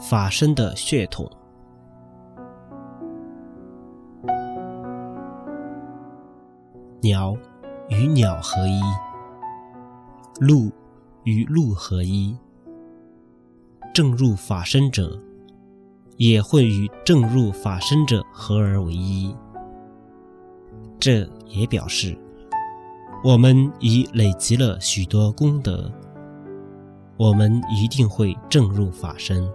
法身的血统。鸟与鸟合一鹿与鹿合一正入法身者也会与正入法身者合而为一。这也表示我们已累积了许多功德我们一定会正入法身。